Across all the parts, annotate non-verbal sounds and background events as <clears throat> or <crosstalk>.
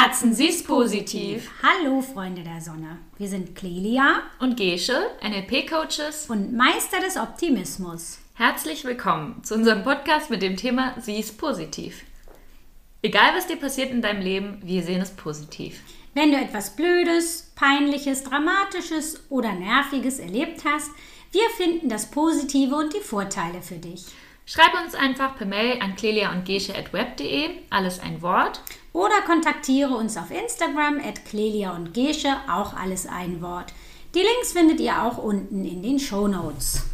Herzen, sie ist positiv. Hallo Freunde der Sonne. Wir sind Clelia und Gesche, NLP-Coaches und Meister des Optimismus. Herzlich willkommen zu unserem Podcast mit dem Thema Sie ist positiv. Egal was dir passiert in deinem Leben, wir sehen es positiv. Wenn du etwas Blödes, Peinliches, Dramatisches oder Nerviges erlebt hast, wir finden das Positive und die Vorteile für dich. Schreib uns einfach per Mail an clelia und web.de, alles ein Wort. Oder kontaktiere uns auf Instagram at clelia und gesche, auch alles ein Wort. Die Links findet ihr auch unten in den Show Notes.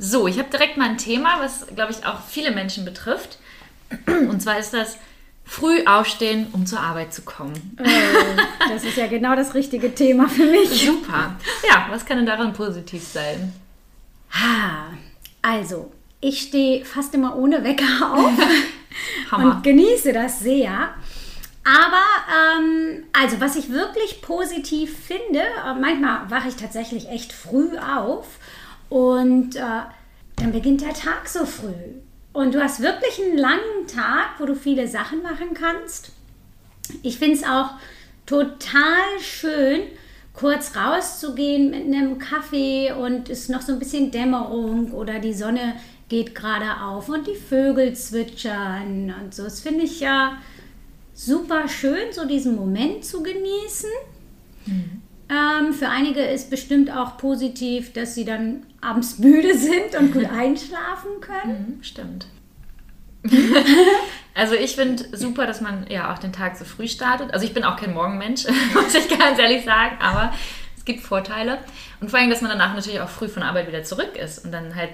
So, ich habe direkt mal ein Thema, was, glaube ich, auch viele Menschen betrifft. <clears throat> Und zwar ist das früh aufstehen, um zur Arbeit zu kommen. Oh, das ist ja genau das richtige Thema für mich. Super. Ja, was kann denn daran positiv sein? Ha, also, ich stehe fast immer ohne Wecker <laughs> auf <laughs> und genieße das sehr. Aber, ähm, also was ich wirklich positiv finde, äh, manchmal wache ich tatsächlich echt früh auf und äh, dann beginnt der Tag so früh. Und du hast wirklich einen langen Tag, wo du viele Sachen machen kannst. Ich finde es auch total schön, kurz rauszugehen mit einem Kaffee und es ist noch so ein bisschen Dämmerung oder die Sonne geht gerade auf und die Vögel zwitschern und so. Das finde ich ja super schön, so diesen Moment zu genießen. Mhm. Ähm, für einige ist bestimmt auch positiv, dass sie dann abends <laughs> müde sind und gut <laughs> einschlafen können. Mhm, stimmt. <laughs> also ich finde super, dass man ja auch den Tag so früh startet. Also ich bin auch kein Morgenmensch, muss ich ganz ehrlich sagen, aber es gibt Vorteile. Und vor allem, dass man danach natürlich auch früh von Arbeit wieder zurück ist und dann halt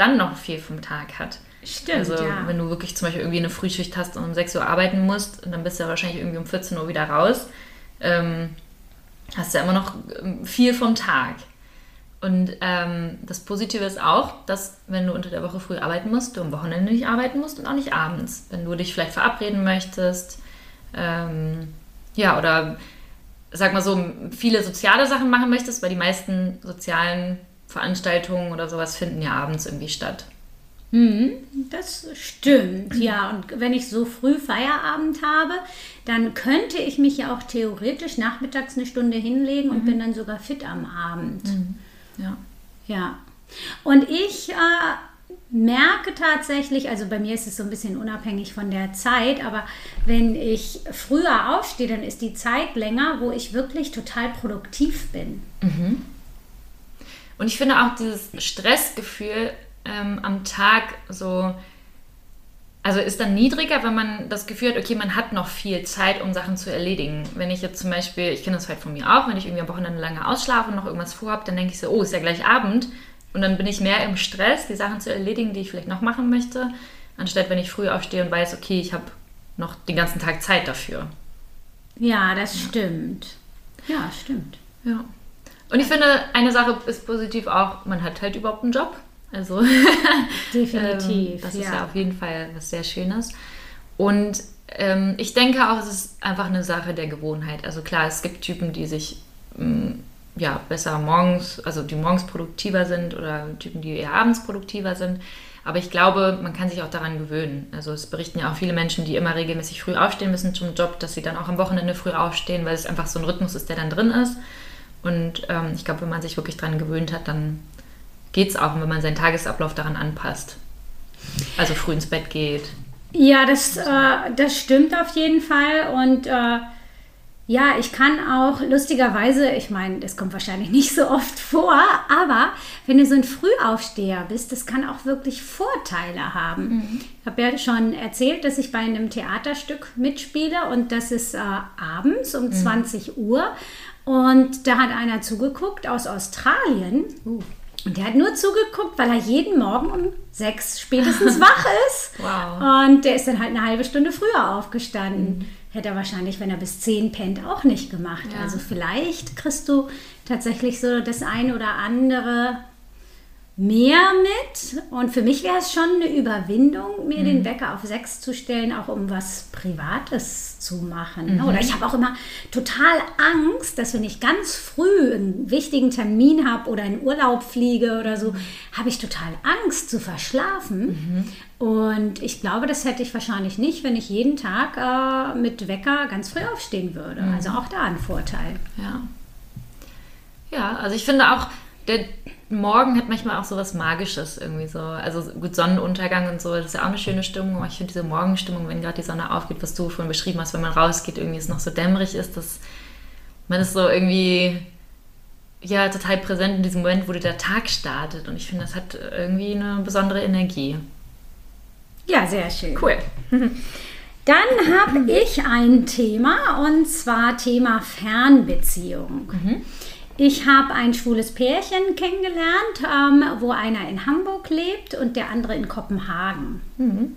dann noch viel vom Tag hat. Stimmt, also ja. wenn du wirklich zum Beispiel irgendwie eine Frühschicht hast und um 6 Uhr arbeiten musst und dann bist du ja wahrscheinlich irgendwie um 14 Uhr wieder raus, ähm, hast du ja immer noch ähm, viel vom Tag. Und ähm, das Positive ist auch, dass wenn du unter der Woche früh arbeiten musst, du am Wochenende nicht arbeiten musst und auch nicht abends. Wenn du dich vielleicht verabreden möchtest, ähm, ja, oder sag mal so, viele soziale Sachen machen möchtest, weil die meisten sozialen Veranstaltungen oder sowas finden ja abends irgendwie statt. Mhm, das stimmt, ja. Und wenn ich so früh Feierabend habe, dann könnte ich mich ja auch theoretisch nachmittags eine Stunde hinlegen und mhm. bin dann sogar fit am Abend. Mhm. Ja. Ja. Und ich äh, merke tatsächlich, also bei mir ist es so ein bisschen unabhängig von der Zeit, aber wenn ich früher aufstehe, dann ist die Zeit länger, wo ich wirklich total produktiv bin. Mhm. Und ich finde auch dieses Stressgefühl ähm, am Tag so, also ist dann niedriger, wenn man das Gefühl hat, okay, man hat noch viel Zeit, um Sachen zu erledigen. Wenn ich jetzt zum Beispiel, ich kenne das halt von mir auch, wenn ich irgendwie am Wochenende lange ausschlafe und noch irgendwas vorhabe, dann denke ich so, oh, ist ja gleich Abend. Und dann bin ich mehr im Stress, die Sachen zu erledigen, die ich vielleicht noch machen möchte, anstatt wenn ich früh aufstehe und weiß, okay, ich habe noch den ganzen Tag Zeit dafür. Ja, das ja. stimmt. Ja, stimmt. Ja. Und ich finde, eine Sache ist positiv auch, man hat halt überhaupt einen Job. Also <laughs> definitiv. ähm, das ist ja. ja auf jeden Fall was sehr Schönes. Und ähm, ich denke auch, es ist einfach eine Sache der Gewohnheit. Also klar, es gibt Typen, die sich ähm, ja besser morgens, also die morgens produktiver sind oder Typen, die eher abends produktiver sind. Aber ich glaube, man kann sich auch daran gewöhnen. Also es berichten ja auch viele Menschen, die immer regelmäßig früh aufstehen müssen zum Job, dass sie dann auch am Wochenende früh aufstehen, weil es einfach so ein Rhythmus ist, der dann drin ist. Und ähm, ich glaube, wenn man sich wirklich daran gewöhnt hat, dann geht es auch, wenn man seinen Tagesablauf daran anpasst. Also früh ins Bett geht. Ja, das, äh, das stimmt auf jeden Fall. Und äh, ja, ich kann auch lustigerweise, ich meine, das kommt wahrscheinlich <laughs> nicht so oft vor, aber wenn du so ein Frühaufsteher bist, das kann auch wirklich Vorteile haben. Mhm. Ich habe ja schon erzählt, dass ich bei einem Theaterstück mitspiele und das ist äh, abends um mhm. 20 Uhr. Und da hat einer zugeguckt aus Australien. Uh. Und der hat nur zugeguckt, weil er jeden Morgen um sechs spätestens <laughs> wach ist. Wow. Und der ist dann halt eine halbe Stunde früher aufgestanden. Mhm. Hätte er wahrscheinlich, wenn er bis zehn pennt, auch nicht gemacht. Ja. Also vielleicht kriegst du tatsächlich so das eine oder andere mehr mit. Und für mich wäre es schon eine Überwindung, mir mhm. den Wecker auf sechs zu stellen, auch um was Privates zu machen. Mhm. Oder ich habe auch immer total Angst, dass wenn ich ganz früh einen wichtigen Termin habe oder in Urlaub fliege oder so, habe ich total Angst zu verschlafen. Mhm. Und ich glaube, das hätte ich wahrscheinlich nicht, wenn ich jeden Tag äh, mit Wecker ganz früh aufstehen würde. Mhm. Also auch da ein Vorteil. Ja. Ja, also ich finde auch, der Morgen hat manchmal auch so was Magisches irgendwie so. Also gut, Sonnenuntergang und so, das ist ja auch eine schöne Stimmung. Aber ich finde diese Morgenstimmung, wenn gerade die Sonne aufgeht, was du vorhin beschrieben hast, wenn man rausgeht, irgendwie es noch so dämmerig ist, dass man ist so irgendwie ja total präsent in diesem Moment, wo der Tag startet. Und ich finde, das hat irgendwie eine besondere Energie. Ja, sehr schön. Cool. <laughs> Dann habe ich ein Thema und zwar Thema Fernbeziehung. Mhm. Ich habe ein schwules Pärchen kennengelernt, ähm, wo einer in Hamburg lebt und der andere in Kopenhagen. Mhm.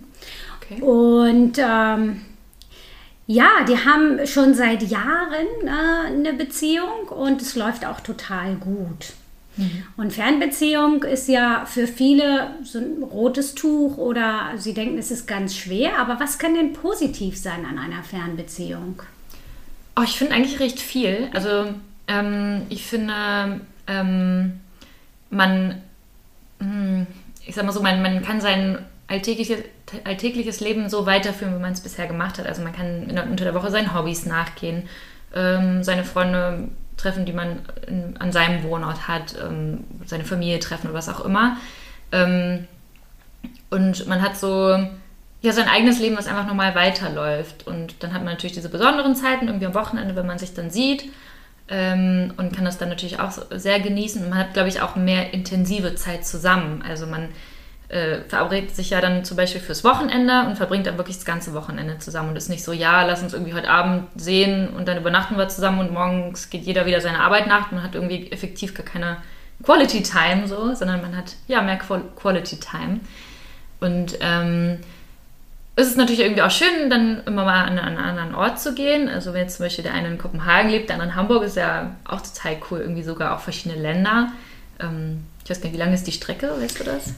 Okay. Und ähm, ja, die haben schon seit Jahren äh, eine Beziehung und es läuft auch total gut. Mhm. Und Fernbeziehung ist ja für viele so ein rotes Tuch oder sie denken, es ist ganz schwer. Aber was kann denn positiv sein an einer Fernbeziehung? Oh, ich finde eigentlich recht viel. Also ähm, ich finde, ähm, man, hm, ich sag mal so, man, man kann sein alltägliches, alltägliches Leben so weiterführen, wie man es bisher gemacht hat. Also man kann unter der Woche seinen Hobbys nachgehen, ähm, seine Freunde treffen, die man in, an seinem Wohnort hat, ähm, seine Familie treffen oder was auch immer. Ähm, und man hat so ja, sein eigenes Leben, was einfach normal weiterläuft. Und dann hat man natürlich diese besonderen Zeiten, irgendwie am Wochenende, wenn man sich dann sieht ähm, und kann das dann natürlich auch sehr genießen. Und man hat, glaube ich, auch mehr intensive Zeit zusammen. Also man äh, verabredet sich ja dann zum Beispiel fürs Wochenende und verbringt dann wirklich das ganze Wochenende zusammen und ist nicht so, ja, lass uns irgendwie heute Abend sehen und dann übernachten wir zusammen und morgens geht jeder wieder seine Arbeit nach. Man hat irgendwie effektiv gar keine Quality Time so, sondern man hat ja mehr Quality Time. Und ähm, es ist natürlich irgendwie auch schön, dann immer mal an, einen anderen Ort zu gehen. Also wenn jetzt zum Beispiel der eine in Kopenhagen lebt, der andere in Hamburg, ist ja auch total cool, irgendwie sogar auch verschiedene Länder. Ähm, ich weiß gar nicht, wie lange ist die Strecke, weißt du das?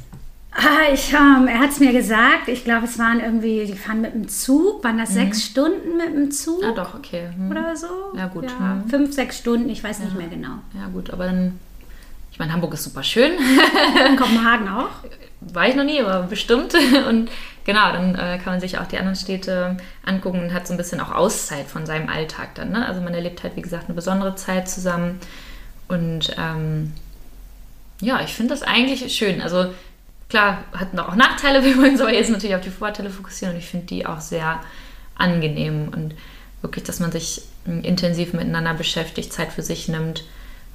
Ah, ich, ähm, er hat es mir gesagt, ich glaube, es waren irgendwie, die fahren mit dem Zug, waren das mhm. sechs Stunden mit dem Zug? Ah, doch, okay. Hm. Oder so? Ja, gut. Ja, hm. Fünf, sechs Stunden, ich weiß ja. nicht mehr genau. Ja, gut, aber dann, ich meine, Hamburg ist super schön. In Kopenhagen auch? <laughs> War ich noch nie, aber bestimmt. <laughs> Und genau, dann äh, kann man sich auch die anderen Städte angucken und hat so ein bisschen auch Auszeit von seinem Alltag dann. Ne? Also man erlebt halt, wie gesagt, eine besondere Zeit zusammen. Und ähm, ja, ich finde das eigentlich schön. Also klar, hatten auch Nachteile, wir wollen uns aber jetzt natürlich auf die Vorteile fokussieren und ich finde die auch sehr angenehm und wirklich, dass man sich intensiv miteinander beschäftigt, Zeit für sich nimmt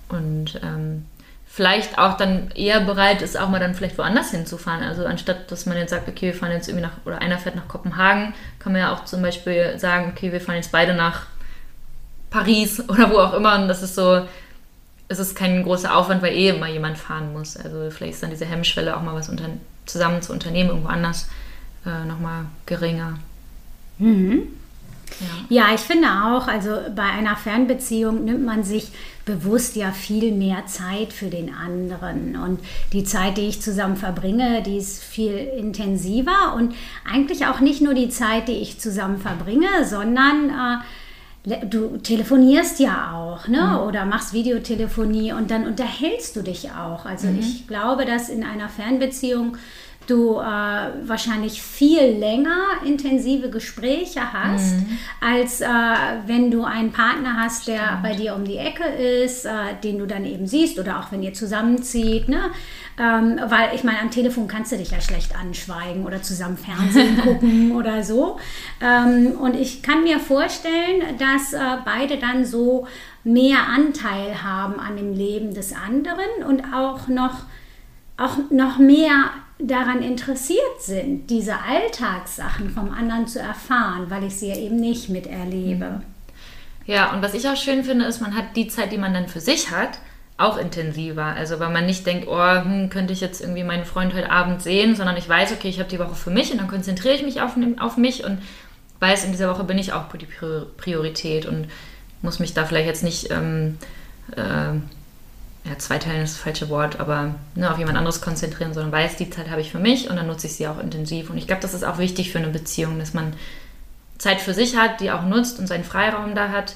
und ähm, vielleicht auch dann eher bereit ist, auch mal dann vielleicht woanders hinzufahren. Also anstatt, dass man jetzt sagt, okay, wir fahren jetzt irgendwie nach, oder einer fährt nach Kopenhagen, kann man ja auch zum Beispiel sagen, okay, wir fahren jetzt beide nach Paris <laughs> oder wo auch immer. Und das ist so, es ist kein großer Aufwand, weil eh immer jemand fahren muss. Also vielleicht ist dann diese Hemmschwelle auch mal was unter, zusammen zu unternehmen, irgendwo anders, äh, nochmal geringer. Mhm. Ja. ja, ich finde auch, also bei einer Fernbeziehung nimmt man sich bewusst ja viel mehr Zeit für den anderen. Und die Zeit, die ich zusammen verbringe, die ist viel intensiver und eigentlich auch nicht nur die Zeit, die ich zusammen verbringe, sondern äh, du telefonierst ja auch, ne? Mhm. Oder machst Videotelefonie und dann unterhältst du dich auch. Also mhm. ich glaube, dass in einer Fernbeziehung du äh, wahrscheinlich viel länger intensive Gespräche hast, mhm. als äh, wenn du einen Partner hast, der Stimmt. bei dir um die Ecke ist, äh, den du dann eben siehst oder auch wenn ihr zusammenzieht. Ne? Ähm, weil ich meine, am Telefon kannst du dich ja schlecht anschweigen oder zusammen Fernsehen <laughs> gucken oder so. Ähm, und ich kann mir vorstellen, dass äh, beide dann so mehr Anteil haben an dem Leben des anderen und auch noch, auch noch mehr daran interessiert sind, diese Alltagssachen vom anderen zu erfahren, weil ich sie ja eben nicht miterlebe. Mhm. Ja, und was ich auch schön finde, ist, man hat die Zeit, die man dann für sich hat, auch intensiver. Also weil man nicht denkt, oh, hm, könnte ich jetzt irgendwie meinen Freund heute Abend sehen, sondern ich weiß, okay, ich habe die Woche für mich und dann konzentriere ich mich auf, auf mich und weiß, in dieser Woche bin ich auch die Priorität und muss mich da vielleicht jetzt nicht ähm, äh, ja, zweiteilen ist das falsche Wort, aber ne, auf jemand anderes konzentrieren, sondern weiß, die Zeit habe ich für mich und dann nutze ich sie auch intensiv. Und ich glaube, das ist auch wichtig für eine Beziehung, dass man Zeit für sich hat, die auch nutzt und seinen Freiraum da hat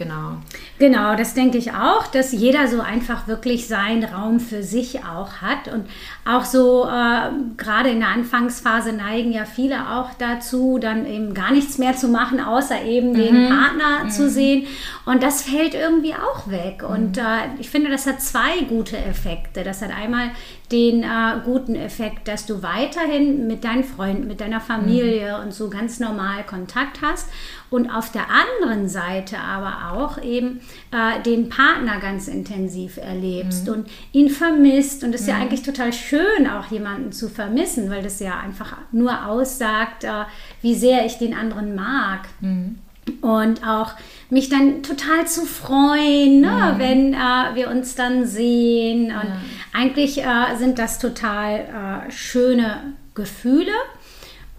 Genau. Genau, das denke ich auch, dass jeder so einfach wirklich seinen Raum für sich auch hat. Und auch so, äh, gerade in der Anfangsphase neigen ja viele auch dazu, dann eben gar nichts mehr zu machen, außer eben mhm. den Partner mhm. zu sehen. Und das fällt irgendwie auch weg. Mhm. Und äh, ich finde, das hat zwei gute Effekte. Das hat einmal den äh, guten Effekt, dass du weiterhin mit deinen Freunden, mit deiner Familie mhm. und so ganz normal Kontakt hast und auf der anderen Seite aber auch eben äh, den Partner ganz intensiv erlebst mhm. und ihn vermisst. Und es ist mhm. ja eigentlich total schön, auch jemanden zu vermissen, weil das ja einfach nur aussagt, äh, wie sehr ich den anderen mag. Mhm. Und auch mich dann total zu freuen, ne, mhm. wenn äh, wir uns dann sehen. Und ja. eigentlich äh, sind das total äh, schöne Gefühle.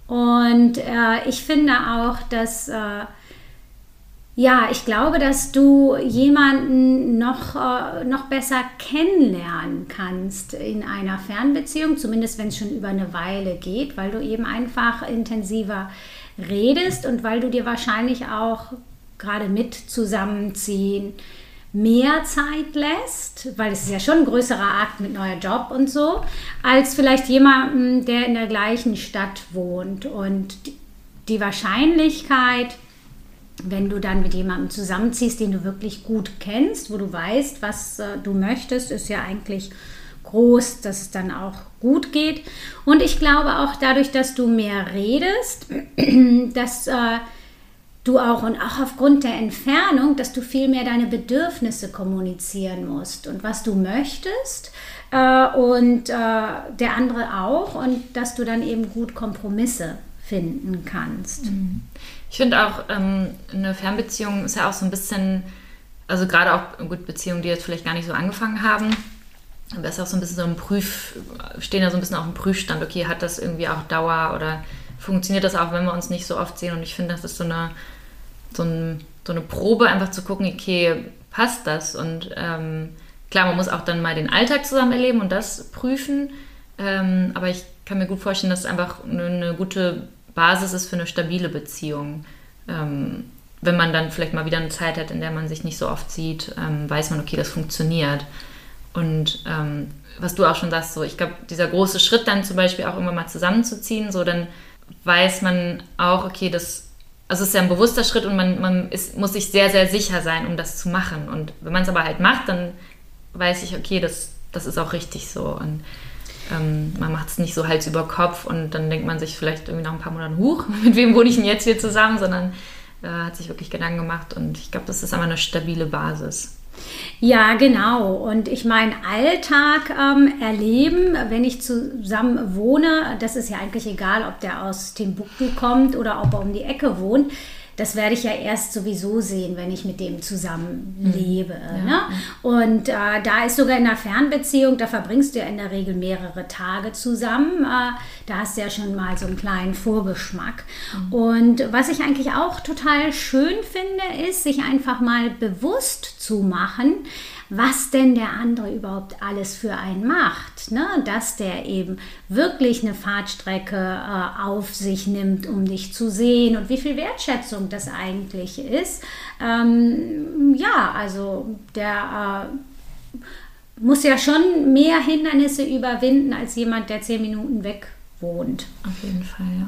Und äh, ich finde auch, dass, äh, ja, ich glaube, dass du jemanden noch, äh, noch besser kennenlernen kannst in einer Fernbeziehung, zumindest wenn es schon über eine Weile geht, weil du eben einfach intensiver redest und weil du dir wahrscheinlich auch gerade mit zusammenziehen mehr Zeit lässt, weil es ist ja schon ein größerer Akt mit neuer Job und so, als vielleicht jemandem, der in der gleichen Stadt wohnt. Und die Wahrscheinlichkeit, wenn du dann mit jemandem zusammenziehst, den du wirklich gut kennst, wo du weißt, was äh, du möchtest, ist ja eigentlich groß, dass es dann auch gut geht. Und ich glaube auch dadurch, dass du mehr redest, <clears throat> dass äh, du auch und auch aufgrund der Entfernung, dass du viel mehr deine Bedürfnisse kommunizieren musst und was du möchtest äh, und äh, der andere auch und dass du dann eben gut Kompromisse finden kannst. Mhm. Ich finde auch, ähm, eine Fernbeziehung ist ja auch so ein bisschen, also gerade auch gut Beziehungen, die jetzt vielleicht gar nicht so angefangen haben, aber ist auch so ein bisschen so ein Prüf, stehen da so ein bisschen auf dem Prüfstand, okay, hat das irgendwie auch Dauer oder funktioniert das auch, wenn wir uns nicht so oft sehen. Und ich finde, das ist so eine, so, ein, so eine Probe, einfach zu gucken, okay, passt das? Und ähm, klar, man muss auch dann mal den Alltag zusammen erleben und das prüfen. Ähm, aber ich kann mir gut vorstellen, dass es einfach eine, eine gute Basis ist für eine stabile Beziehung. Ähm, wenn man dann vielleicht mal wieder eine Zeit hat, in der man sich nicht so oft sieht, ähm, weiß man, okay, das funktioniert. Und ähm, was du auch schon sagst, so ich glaube, dieser große Schritt dann zum Beispiel auch irgendwann mal zusammenzuziehen, so dann weiß man auch, okay, das, also es ist ja ein bewusster Schritt und man, man ist, muss sich sehr, sehr sicher sein, um das zu machen. Und wenn man es aber halt macht, dann weiß ich, okay, das, das ist auch richtig so. Und ähm, man macht es nicht so Hals über Kopf und dann denkt man sich vielleicht irgendwie nach ein paar Monaten, huch, <laughs> mit wem wohne ich denn jetzt hier zusammen, sondern äh, hat sich wirklich Gedanken gemacht und ich glaube, das ist einfach eine stabile Basis. Ja, genau. Und ich meine, Alltag ähm, erleben, wenn ich zusammen wohne, das ist ja eigentlich egal, ob der aus Timbuktu kommt oder ob er um die Ecke wohnt das werde ich ja erst sowieso sehen, wenn ich mit dem zusammenlebe. Mhm. Ne? Und äh, da ist sogar in einer Fernbeziehung, da verbringst du ja in der Regel mehrere Tage zusammen. Äh, da hast du ja schon mal so einen kleinen Vorgeschmack. Mhm. Und was ich eigentlich auch total schön finde, ist, sich einfach mal bewusst zu machen, was denn der andere überhaupt alles für einen macht. Ne? Dass der eben wirklich eine Fahrtstrecke äh, auf sich nimmt, um dich zu sehen und wie viel Wertschätzung das eigentlich ist. Ähm, ja, also der äh, muss ja schon mehr Hindernisse überwinden als jemand, der zehn Minuten weg wohnt. Auf jeden Fall, ja.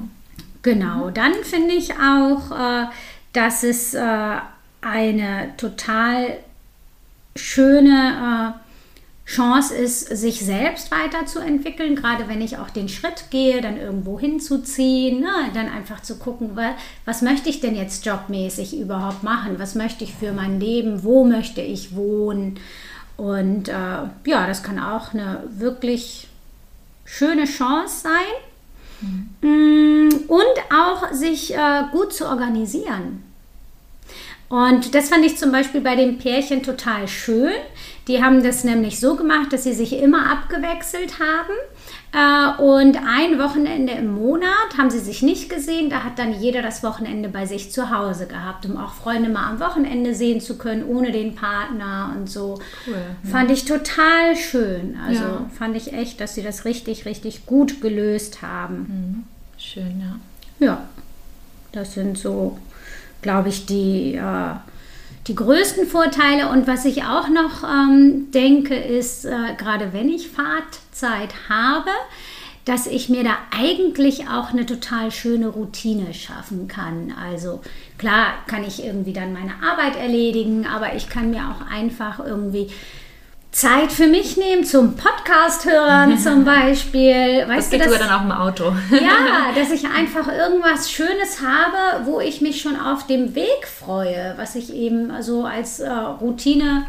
Genau, dann finde ich auch, äh, dass es äh, eine total schöne äh, Chance ist, sich selbst weiterzuentwickeln, gerade wenn ich auch den Schritt gehe, dann irgendwo hinzuziehen, ne? dann einfach zu gucken, was, was möchte ich denn jetzt jobmäßig überhaupt machen, was möchte ich für mein Leben, wo möchte ich wohnen. Und äh, ja, das kann auch eine wirklich schöne Chance sein. Mhm. Und auch sich äh, gut zu organisieren. Und das fand ich zum Beispiel bei dem Pärchen total schön. Die haben das nämlich so gemacht, dass sie sich immer abgewechselt haben. Äh, und ein Wochenende im Monat haben sie sich nicht gesehen. Da hat dann jeder das Wochenende bei sich zu Hause gehabt, um auch Freunde mal am Wochenende sehen zu können, ohne den Partner und so. Cool. Ja. Fand ich total schön. Also ja. fand ich echt, dass sie das richtig, richtig gut gelöst haben. Mhm. Schön, ja. Ja, das sind so, glaube ich, die. Äh, die größten Vorteile und was ich auch noch ähm, denke, ist, äh, gerade wenn ich Fahrtzeit habe, dass ich mir da eigentlich auch eine total schöne Routine schaffen kann. Also klar kann ich irgendwie dann meine Arbeit erledigen, aber ich kann mir auch einfach irgendwie Zeit für mich nehmen, zum Podcast hören <laughs> zum Beispiel. Weißt das geht du, das, sogar dann auch im Auto. ja, <laughs> dass ich einfach irgendwas Schönes habe, wo ich mich schon auf dem Weg freue, was ich eben so als äh, Routine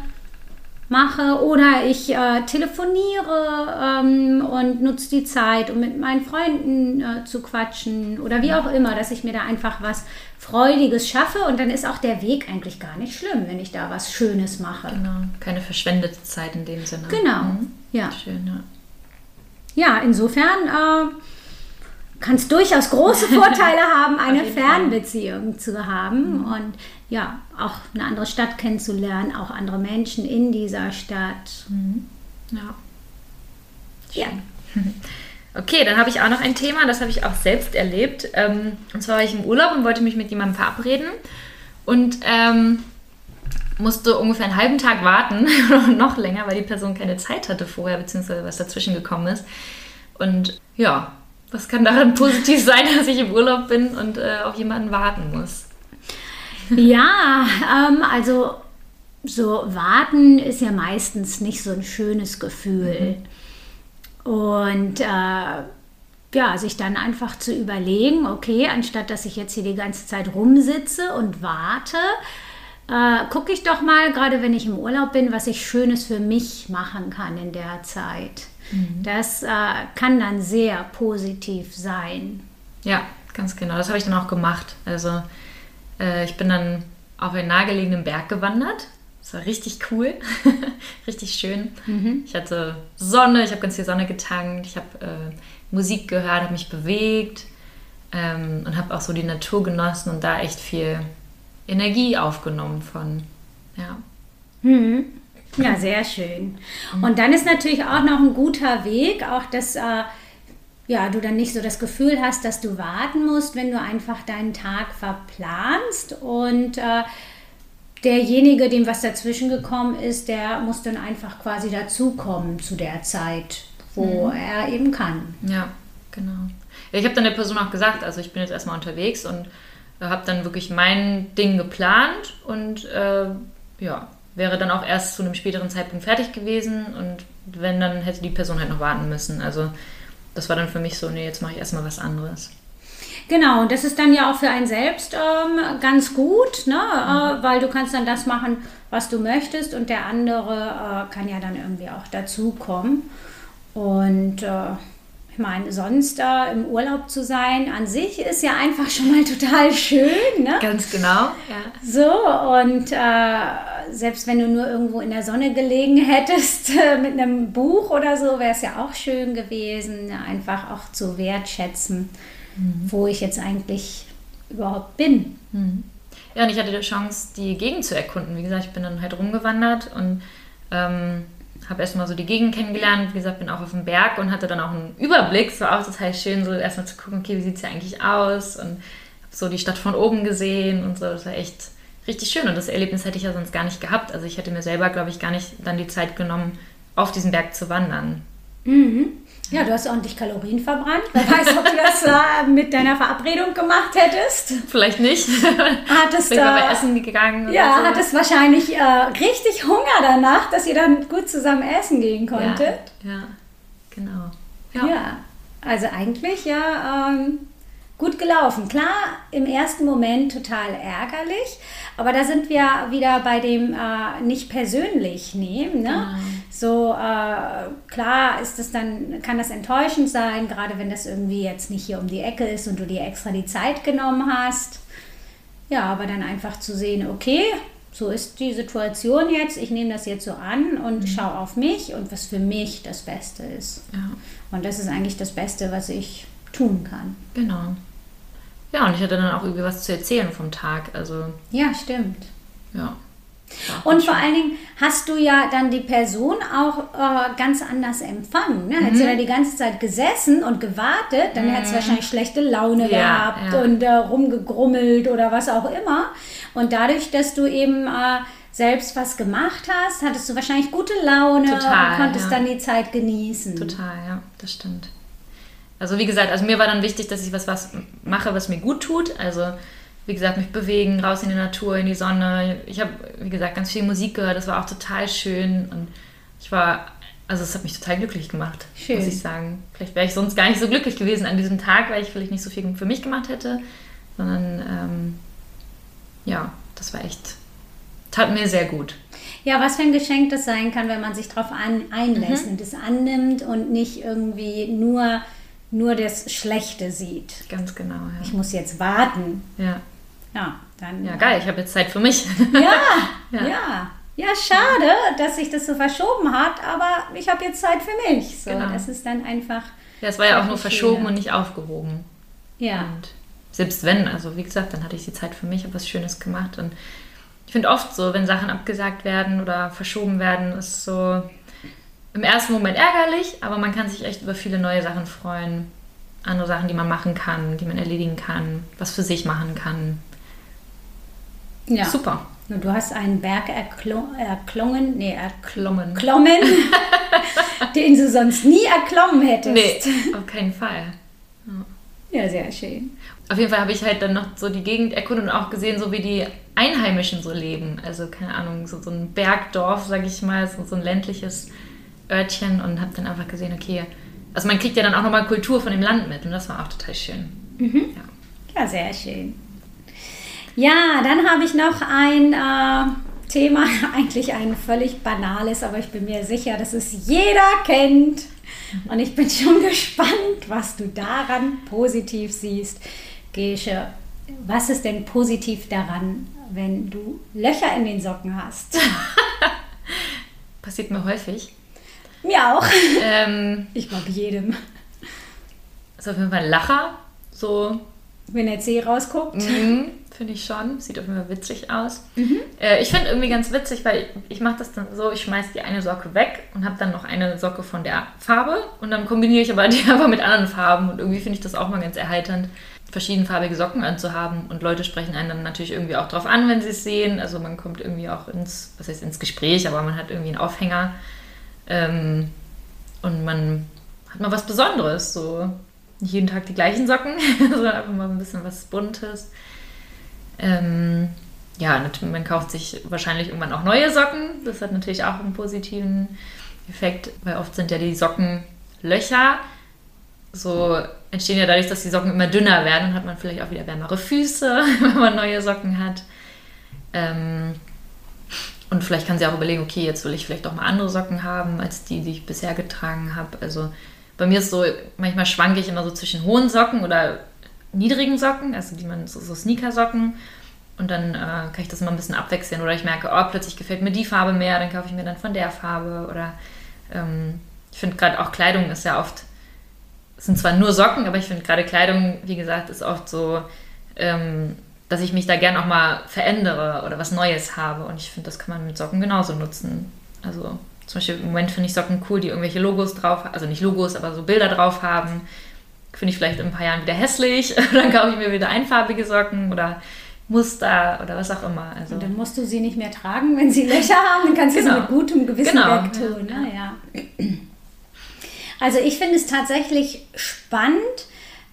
mache oder ich äh, telefoniere ähm, und nutze die Zeit, um mit meinen Freunden äh, zu quatschen oder wie auch immer, dass ich mir da einfach was Freudiges schaffe und dann ist auch der Weg eigentlich gar nicht schlimm, wenn ich da was Schönes mache. Genau, keine verschwendete Zeit in dem Sinne. Genau, mhm. ja. Schön, ja. Ja, insofern äh, kann es durchaus große Vorteile <laughs> haben, eine Fernbeziehung zu haben mhm. und ja, auch eine andere Stadt kennenzulernen, auch andere Menschen in dieser Stadt. Mhm. Ja. Ja. <laughs> Okay, dann habe ich auch noch ein Thema, das habe ich auch selbst erlebt. Ähm, und zwar war ich im Urlaub und wollte mich mit jemandem verabreden und ähm, musste ungefähr einen halben Tag warten, <laughs> noch länger, weil die Person keine Zeit hatte vorher, beziehungsweise was dazwischen gekommen ist. Und ja, was kann daran positiv sein, <laughs> dass ich im Urlaub bin und äh, auf jemanden warten muss? Ja, ähm, also so warten ist ja meistens nicht so ein schönes Gefühl. Mhm. Und äh, ja, sich dann einfach zu überlegen, okay, anstatt dass ich jetzt hier die ganze Zeit rumsitze und warte, äh, gucke ich doch mal, gerade wenn ich im Urlaub bin, was ich Schönes für mich machen kann in der Zeit. Mhm. Das äh, kann dann sehr positiv sein. Ja, ganz genau. Das habe ich dann auch gemacht. Also äh, ich bin dann auf einen nahegelegenen Berg gewandert. Das war richtig cool, <laughs> richtig schön. Mhm. Ich hatte Sonne, ich habe ganz viel Sonne getankt, ich habe äh, Musik gehört, habe mich bewegt ähm, und habe auch so die Natur genossen und da echt viel Energie aufgenommen von. Ja. Mhm. Ja, sehr schön. Und dann ist natürlich auch noch ein guter Weg, auch dass äh, ja, du dann nicht so das Gefühl hast, dass du warten musst, wenn du einfach deinen Tag verplanst und äh, derjenige, dem was dazwischen gekommen ist, der muss dann einfach quasi dazukommen zu der Zeit, wo mhm. er eben kann. Ja, genau. Ja, ich habe dann der Person auch gesagt, also ich bin jetzt erstmal unterwegs und äh, habe dann wirklich mein Ding geplant und äh, ja, wäre dann auch erst zu einem späteren Zeitpunkt fertig gewesen und wenn, dann hätte die Person halt noch warten müssen. Also das war dann für mich so, nee, jetzt mache ich erstmal was anderes. Genau, und das ist dann ja auch für einen selbst ähm, ganz gut, ne? Mhm. Äh, weil du kannst dann das machen, was du möchtest und der andere äh, kann ja dann irgendwie auch dazukommen. Und äh, ich meine, sonst äh, im Urlaub zu sein an sich ist ja einfach schon mal <laughs> total schön. Ne? Ganz genau, ja. So, und äh, selbst wenn du nur irgendwo in der Sonne gelegen <laughs> hättest äh, mit einem Buch oder so, wäre es ja auch schön gewesen, einfach auch zu wertschätzen, mhm. wo ich jetzt eigentlich überhaupt bin. Mhm. Ja, und ich hatte die Chance, die Gegend zu erkunden. Wie gesagt, ich bin dann halt rumgewandert und ähm, habe erstmal so die Gegend kennengelernt. Wie gesagt, bin auch auf dem Berg und hatte dann auch einen Überblick. Es war auch total schön, so erstmal zu gucken, okay, wie sieht es hier eigentlich aus? Und habe so die Stadt von oben gesehen und so. Das war echt richtig schön. Und das Erlebnis hätte ich ja sonst gar nicht gehabt. Also ich hätte mir selber, glaube ich, gar nicht dann die Zeit genommen, auf diesen Berg zu wandern. Mhm. Ja, du hast ordentlich Kalorien verbrannt. Wer weiß, ob du das äh, mit deiner Verabredung gemacht hättest. Vielleicht nicht. Hattest du äh, Essen gegangen? Ja, so. hattest wahrscheinlich äh, richtig Hunger danach, dass ihr dann gut zusammen essen gehen konntet. Ja, ja genau. Ja. ja. also eigentlich ja ähm, gut gelaufen. Klar, im ersten Moment total ärgerlich, aber da sind wir wieder bei dem äh, nicht persönlich nehmen. Ne? Genau. So äh, klar ist es dann, kann das enttäuschend sein, gerade wenn das irgendwie jetzt nicht hier um die Ecke ist und du dir extra die Zeit genommen hast. Ja, aber dann einfach zu sehen, okay, so ist die Situation jetzt, ich nehme das jetzt so an und mhm. schaue auf mich und was für mich das Beste ist. Ja. Und das ist eigentlich das Beste, was ich tun kann. Genau. Ja, und ich hatte dann auch irgendwie was zu erzählen vom Tag. Also. Ja, stimmt. Ja. Und vor allen Dingen hast du ja dann die Person auch äh, ganz anders empfangen. Ne? Mhm. Hättest du da die ganze Zeit gesessen und gewartet, dann mhm. hättest du wahrscheinlich schlechte Laune ja, gehabt ja. und äh, rumgegrummelt oder was auch immer. Und dadurch, dass du eben äh, selbst was gemacht hast, hattest du wahrscheinlich gute Laune Total, und konntest ja. dann die Zeit genießen. Total, ja, das stimmt. Also wie gesagt, also mir war dann wichtig, dass ich was, was mache, was mir gut tut. Also wie gesagt, mich bewegen, raus in die Natur, in die Sonne. Ich habe, wie gesagt, ganz viel Musik gehört. Das war auch total schön. Und ich war, also es hat mich total glücklich gemacht, schön. muss ich sagen. Vielleicht wäre ich sonst gar nicht so glücklich gewesen an diesem Tag, weil ich vielleicht nicht so viel für mich gemacht hätte. Sondern ähm, ja, das war echt, tat mir sehr gut. Ja, was für ein Geschenk das sein kann, wenn man sich darauf einlässt mhm. und es annimmt und nicht irgendwie nur, nur das Schlechte sieht. Ganz genau, ja. Ich muss jetzt warten. Ja. Ja, dann. Ja, geil, ich habe jetzt Zeit für mich. Ja, <laughs> ja. ja. Ja, schade, dass sich das so verschoben hat, aber ich habe jetzt Zeit für mich. So, genau. Das ist dann einfach. Ja, es war ja auch nur verschoben schöner. und nicht aufgehoben. Ja. Und selbst wenn, also wie gesagt, dann hatte ich die Zeit für mich, habe was Schönes gemacht. Und ich finde oft so, wenn Sachen abgesagt werden oder verschoben werden, ist so im ersten Moment ärgerlich, aber man kann sich echt über viele neue Sachen freuen. Andere Sachen, die man machen kann, die man erledigen kann, was für sich machen kann. Ja. Super. Du hast einen Berg erklommen, nee, erklommen, klommen, <laughs> den du sonst nie erklommen hättest. Nee, auf keinen Fall. Ja. ja, sehr schön. Auf jeden Fall habe ich halt dann noch so die Gegend erkundet und auch gesehen, so wie die Einheimischen so leben. Also, keine Ahnung, so, so ein Bergdorf, sage ich mal, so, so ein ländliches Örtchen und habe dann einfach gesehen, okay, also man kriegt ja dann auch nochmal Kultur von dem Land mit und das war auch total schön. Mhm. Ja. ja, sehr schön. Ja, dann habe ich noch ein äh, Thema, <laughs> eigentlich ein völlig banales, aber ich bin mir sicher, dass es jeder kennt. Und ich bin schon <laughs> gespannt, was du daran positiv siehst. Gesche, was ist denn positiv daran, wenn du Löcher in den Socken hast? <laughs> Passiert mir häufig. Mir auch. Ähm, <laughs> ich glaube jedem. Ist auf jeden Fall ein Lacher. So. Wenn der Zeh rausguckt. Mhm. Finde ich schon. Sieht auf jeden Fall witzig aus. Mhm. Äh, ich finde irgendwie ganz witzig, weil ich, ich mache das dann so, ich schmeiße die eine Socke weg und habe dann noch eine Socke von der Farbe und dann kombiniere ich aber <laughs> die einfach mit anderen Farben und irgendwie finde ich das auch mal ganz erheiternd, verschiedenfarbige Socken anzuhaben und Leute sprechen einen dann natürlich irgendwie auch drauf an, wenn sie es sehen. Also man kommt irgendwie auch ins, was heißt ins Gespräch, aber man hat irgendwie einen Aufhänger ähm, und man hat mal was Besonderes, so nicht jeden Tag die gleichen Socken, <laughs> sondern einfach mal ein bisschen was Buntes. Ähm, ja, man kauft sich wahrscheinlich irgendwann auch neue Socken. Das hat natürlich auch einen positiven Effekt, weil oft sind ja die Socken Löcher. So entstehen ja dadurch, dass die Socken immer dünner werden und hat man vielleicht auch wieder wärmere Füße, <laughs> wenn man neue Socken hat. Ähm, und vielleicht kann sie auch überlegen, okay, jetzt will ich vielleicht auch mal andere Socken haben, als die, die ich bisher getragen habe. Also bei mir ist so, manchmal schwanke ich immer so zwischen hohen Socken oder niedrigen Socken, also die man so, so Sneaker-Socken. Und dann äh, kann ich das mal ein bisschen abwechseln. Oder ich merke, oh, plötzlich gefällt mir die Farbe mehr, dann kaufe ich mir dann von der Farbe. Oder ähm, ich finde gerade auch Kleidung ist ja oft, es sind zwar nur Socken, aber ich finde gerade Kleidung, wie gesagt, ist oft so, ähm, dass ich mich da gern auch mal verändere oder was Neues habe. Und ich finde, das kann man mit Socken genauso nutzen. Also zum Beispiel im Moment finde ich Socken cool, die irgendwelche Logos drauf, also nicht Logos, aber so Bilder drauf haben finde ich vielleicht in ein paar Jahren wieder hässlich. <laughs> dann kaufe ich mir wieder einfarbige Socken oder Muster oder was auch immer. Also und dann musst du sie nicht mehr tragen, wenn sie Löcher haben. Dann kannst du genau. sie mit gutem Gewissen genau. wegtun. Ja. Ja. Also ich finde es tatsächlich spannend,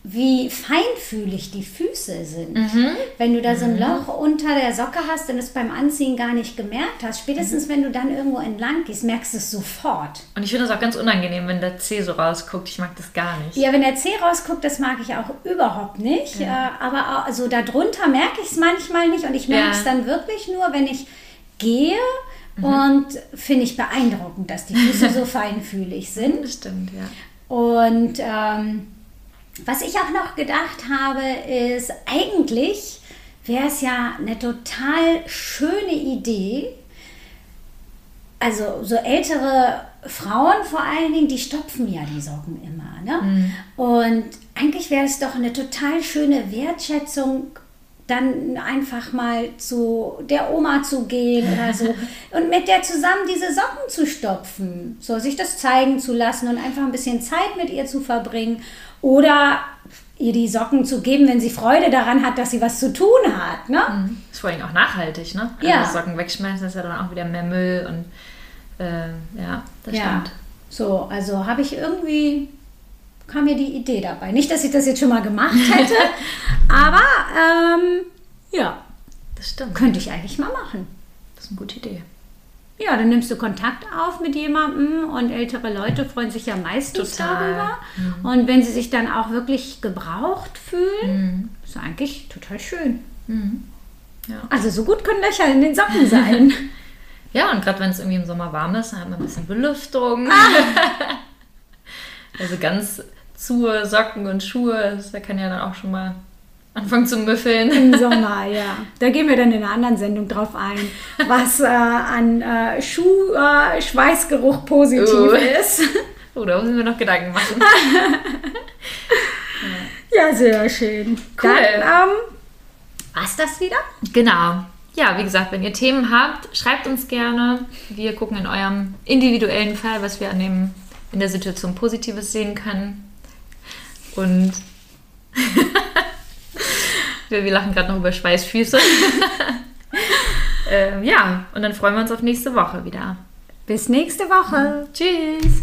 wie feinfühlig die Füße sind. Mhm. Wenn du da so ein mhm. Loch unter der Socke hast und es beim Anziehen gar nicht gemerkt hast, spätestens mhm. wenn du dann irgendwo entlang gehst, merkst du es sofort. Und ich finde es auch ganz unangenehm, wenn der Zeh so rausguckt. Ich mag das gar nicht. Ja, wenn der Zeh rausguckt, das mag ich auch überhaupt nicht. Ja. Äh, aber also darunter merke ich es manchmal nicht und ich merke es ja. dann wirklich nur, wenn ich gehe. Mhm. Und finde ich beeindruckend, dass die Füße <laughs> so feinfühlig sind. Das stimmt, ja. Und ähm, was ich auch noch gedacht habe, ist eigentlich wäre es ja eine total schöne Idee. Also so ältere Frauen vor allen Dingen, die stopfen ja die Socken immer. Ne? Mhm. Und eigentlich wäre es doch eine total schöne Wertschätzung dann einfach mal zu der Oma zu gehen oder so <laughs> und mit der zusammen diese Socken zu stopfen, so sich das zeigen zu lassen und einfach ein bisschen Zeit mit ihr zu verbringen oder ihr die Socken zu geben, wenn sie Freude daran hat, dass sie was zu tun hat. Ne? Mhm. Ist vor allem auch nachhaltig, ne? Also ja. Socken wegschmeißen ist ja dann auch wieder mehr Müll und äh, ja, das ja. stimmt. So, also habe ich irgendwie kam mir die Idee dabei. Nicht, dass ich das jetzt schon mal gemacht hätte, <laughs> aber ähm, ja, das stimmt. Könnte ich eigentlich mal machen. Das ist eine gute Idee. Ja, dann nimmst du Kontakt auf mit jemandem und ältere Leute freuen sich ja meistens Total. darüber. Mhm. Und wenn sie sich dann auch wirklich gebraucht fühlen, mhm. ist eigentlich total schön. Mhm. Ja. Also so gut können Löcher in den Socken sein. <laughs> ja, und gerade wenn es irgendwie im Sommer warm ist, dann hat man ein bisschen Belüftung. Ah. <laughs> also ganz zu Socken und Schuhe, da kann ja dann auch schon mal anfangen zu müffeln. Im <laughs> Sommer, ja. Da gehen wir dann in einer anderen Sendung drauf ein, was äh, an äh, Schuh-Schweißgeruch äh, positiv uh. ist. <laughs> Oh, da müssen wir noch Gedanken machen. <laughs> ja, sehr schön. Cool. Dann, ähm, war's das wieder? Genau. Ja, wie gesagt, wenn ihr Themen habt, schreibt uns gerne. Wir gucken in eurem individuellen Fall, was wir an dem, in der Situation Positives sehen können. Und <laughs> wir, wir lachen gerade noch über Schweißfüße. <laughs> ähm, ja, und dann freuen wir uns auf nächste Woche wieder. Bis nächste Woche. Tschüss.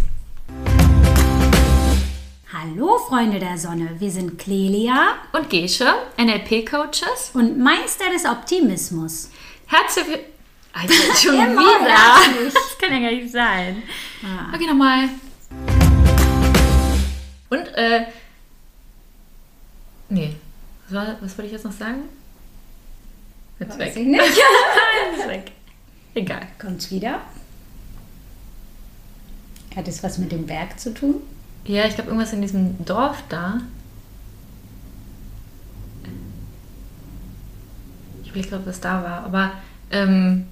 Hallo Freunde der Sonne, wir sind Clelia und Gesche, NLP-Coaches und Meister des Optimismus. Herzlich willkommen. Alter, <laughs> schon wieder. Das kann ja gar nicht sein. Ah. Okay, nochmal. Und, äh, Nee. Was, war, was wollte ich jetzt noch sagen? Jetzt weg. Ich nicht. <laughs> ist weg. Egal. Kommt's wieder? Hat es was mit dem Berg zu tun? Ja, ich glaube irgendwas in diesem Dorf da. Ich überlege, ob das da war. Aber ähm,